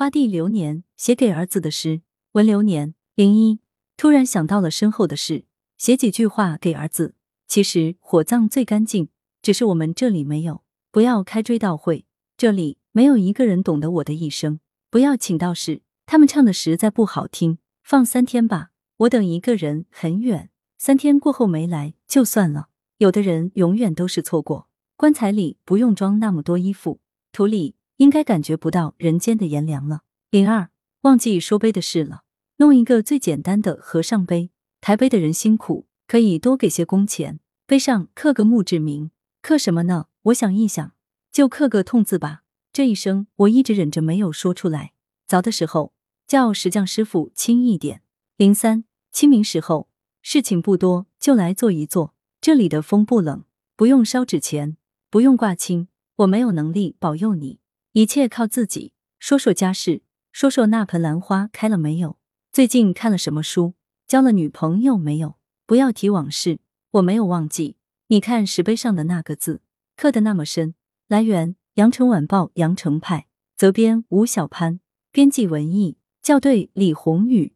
花地流年写给儿子的诗，文流年零一。突然想到了身后的事，写几句话给儿子。其实火葬最干净，只是我们这里没有。不要开追悼会，这里没有一个人懂得我的一生。不要请道士，他们唱的实在不好听。放三天吧，我等一个人很远。三天过后没来就算了。有的人永远都是错过。棺材里不用装那么多衣服，土里应该感觉不到人间的炎凉了。零二，忘记说碑的事了，弄一个最简单的和尚碑。抬碑的人辛苦，可以多给些工钱。碑上刻个墓志铭，刻什么呢？我想一想，就刻个痛字吧。这一生我一直忍着没有说出来。凿的时候叫石匠师傅轻一点。零三，清明时候事情不多，就来做一做。这里的风不冷，不用烧纸钱。不用挂青，我没有能力保佑你，一切靠自己。说说家事，说说那盆兰花开了没有？最近看了什么书？交了女朋友没有？不要提往事，我没有忘记。你看石碑上的那个字，刻的那么深。来源：羊城晚报羊城派，责编：吴小潘，编辑：文艺，校对：李红宇。